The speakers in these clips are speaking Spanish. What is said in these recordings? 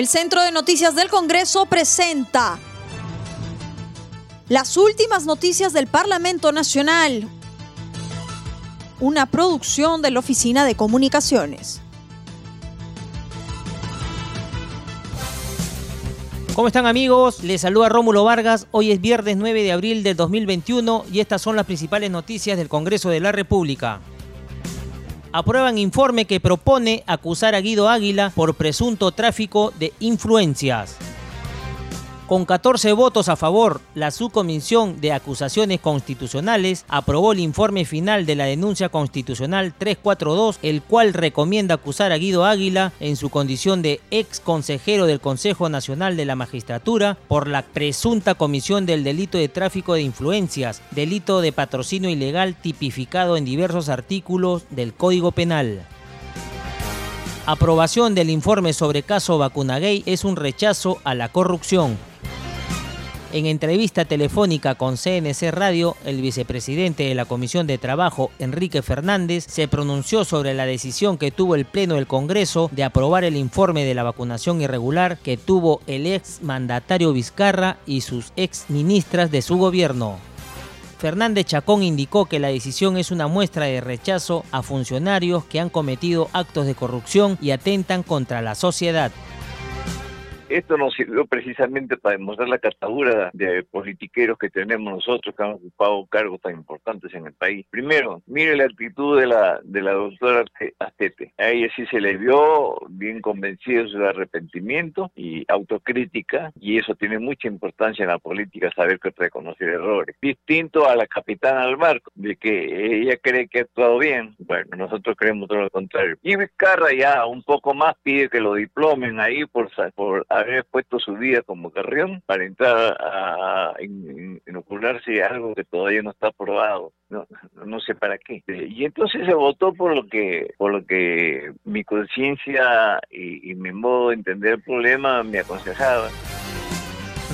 El Centro de Noticias del Congreso presenta las últimas noticias del Parlamento Nacional, una producción de la Oficina de Comunicaciones. ¿Cómo están amigos? Les saluda Rómulo Vargas. Hoy es viernes 9 de abril del 2021 y estas son las principales noticias del Congreso de la República aprueban informe que propone acusar a Guido Águila por presunto tráfico de influencias. Con 14 votos a favor, la Subcomisión de Acusaciones Constitucionales aprobó el informe final de la denuncia constitucional 342, el cual recomienda acusar a Guido Águila en su condición de ex consejero del Consejo Nacional de la Magistratura por la presunta comisión del delito de tráfico de influencias, delito de patrocinio ilegal tipificado en diversos artículos del Código Penal. Aprobación del informe sobre caso Vacunagay es un rechazo a la corrupción. En entrevista telefónica con CNC Radio, el vicepresidente de la Comisión de Trabajo, Enrique Fernández, se pronunció sobre la decisión que tuvo el Pleno del Congreso de aprobar el informe de la vacunación irregular que tuvo el ex mandatario Vizcarra y sus ex ministras de su gobierno. Fernández Chacón indicó que la decisión es una muestra de rechazo a funcionarios que han cometido actos de corrupción y atentan contra la sociedad. Esto nos sirvió precisamente para demostrar la catadura de politiqueros que tenemos nosotros que han ocupado cargos tan importantes en el país. Primero, mire la actitud de la, de la doctora Astete. A ella sí se le vio bien convencida de su arrepentimiento y autocrítica, y eso tiene mucha importancia en la política, saber que reconocer errores. Distinto a la capitana del barco, de que ella cree que ha actuado bien. Bueno, nosotros creemos todo lo contrario. Y Vizcarra ya un poco más pide que lo diplomen ahí por, por haber puesto su vida como carrión para entrar a, inocularse algo que todavía no está aprobado. No, no sé para qué. Y entonces se votó por lo que, por lo que mi conciencia y mi modo de entender el problema me aconsejaba.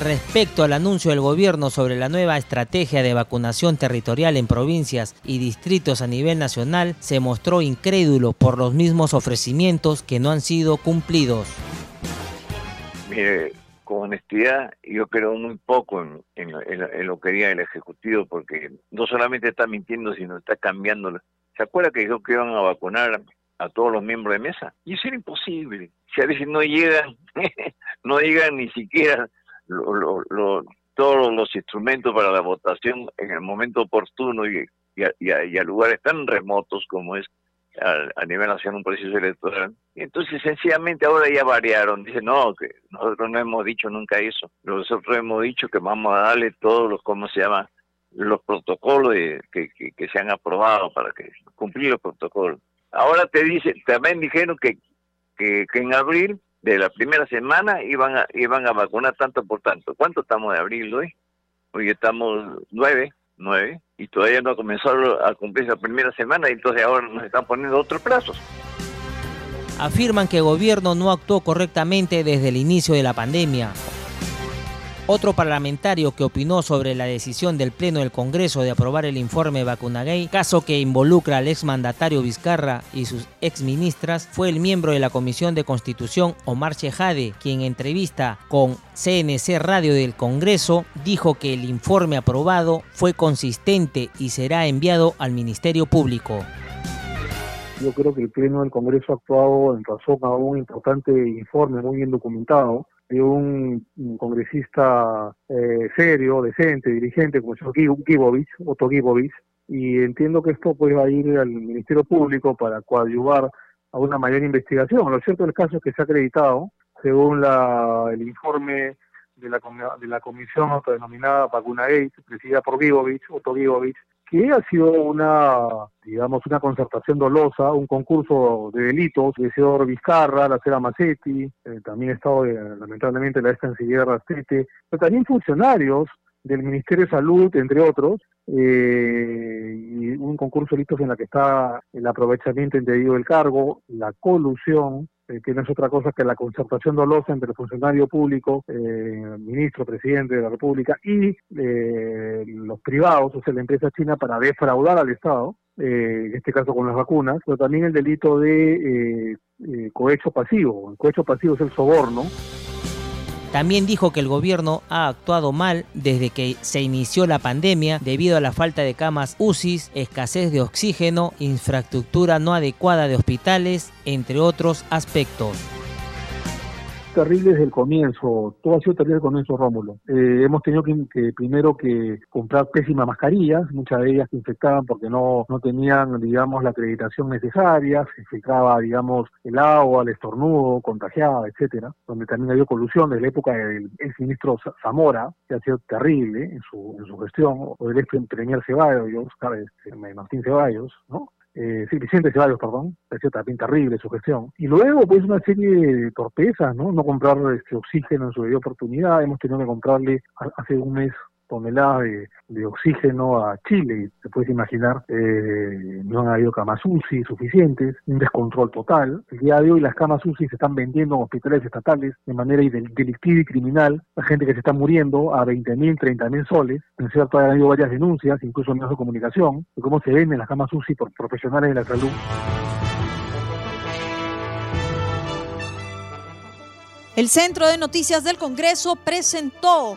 Respecto al anuncio del gobierno sobre la nueva estrategia de vacunación territorial en provincias y distritos a nivel nacional, se mostró incrédulo por los mismos ofrecimientos que no han sido cumplidos. Mire, con honestidad, yo creo muy poco en, lo que diga el Ejecutivo, porque no solamente está mintiendo, sino está cambiando. ¿Se acuerda que dijo que iban a vacunar a todos los miembros de mesa? Y eso era imposible. Si a veces no llegan, no llegan ni siquiera todos los instrumentos para la votación en el momento oportuno y, y a lugares tan remotos como es a, nivel nacional un proceso electoral. Y entonces sencillamente ahora ya variaron. Dicen, no, que nosotros no hemos dicho nunca eso. Nosotros hemos dicho que vamos a darle todos los, ¿cómo se llama? Los protocolos que, que, se han aprobado para que cumplir los protocolos. Ahora te dicen, también dijeron que, que, que en abril de la primera semana iban a, iban a vacunar tanto por tanto. ¿Cuánto estamos de abril hoy? Hoy estamos nueve nueve, y todavía no ha comenzado a cumplir la primera semana, y entonces ahora nos están poniendo otros plazos. Afirman que el gobierno no actuó correctamente desde el inicio de la pandemia. Otro parlamentario que opinó sobre la decisión del Pleno del Congreso de aprobar el informe Vacunagay, caso que involucra al exmandatario Vizcarra y sus exministras, fue el miembro de la Comisión de Constitución Omar Chejade, quien en entrevista con CNC Radio del Congreso dijo que el informe aprobado fue consistente y será enviado al Ministerio Público. Yo creo que el Pleno del Congreso ha actuado en razón a un importante informe muy bien documentado de un, congresista eh, serio, decente, dirigente, como el Gibovich, Otto Gibovich, y entiendo que esto pues va a ir al Ministerio Público para coadyuvar a una mayor investigación. Lo cierto del caso es que se ha acreditado, según la, el informe de la, de la comisión autodenominada Vacuna Gate, presidida por Gibovich, Otto Gibovich, que ha sido una, digamos, una concertación dolosa, un concurso de delitos, el señor Vizcarra, la señora Macetti, eh, también ha estado eh, lamentablemente la ex canciller Rastete, pero también funcionarios del Ministerio de Salud, entre otros, eh, y un concurso de delitos en la que está el aprovechamiento indebido del cargo, la colusión, eh, que no es otra cosa que la concertación dolosa entre el funcionario público, eh, ministro, presidente de la República y eh, privados, o sea, la empresa china, para defraudar al Estado. eh, en este caso con las vacunas, pero también el delito de eh, cohecho pasivo. El cohecho pasivo es el soborno. También dijo que el gobierno ha actuado mal desde que se inició la pandemia debido a la falta de camas UCI, escasez de oxígeno, infraestructura no adecuada de hospitales, entre otros aspectos terrible desde el comienzo, todo ha sido terrible desde el comienzo, Rómulo. Eh, hemos tenido que, primero que comprar pésimas mascarillas, muchas de ellas se infectaban porque no, no tenían, digamos, la acreditación necesaria, se infiltraba, digamos, el agua, el estornudo, contagiaba, etcétera, donde también había colusión desde la época del ministro Zamora, que ha sido terrible en su, en su gestión, o del ex premier Ceballos, Martín Ceballos, ¿no? Eh, sí, Vicente Ceballos, perdón, pareció también terrible su gestión. Y luego, pues, una serie de torpezas, ¿no? No comprar este oxígeno en su debido oportunidad, hemos tenido que comprarle hace un mes toneladas de, oxígeno a Chile. Te puedes imaginar, eh, no han habido camas UCI suficientes, un descontrol total. El día de hoy las camas UCI se están vendiendo en hospitales estatales de manera delictiva y criminal. La gente que se está muriendo a 20 mil, 30 mil soles. En cierto, ha habido varias denuncias, incluso en medios de comunicación, de cómo se venden las camas UCI por profesionales de la salud. El Centro de Noticias del Congreso presentó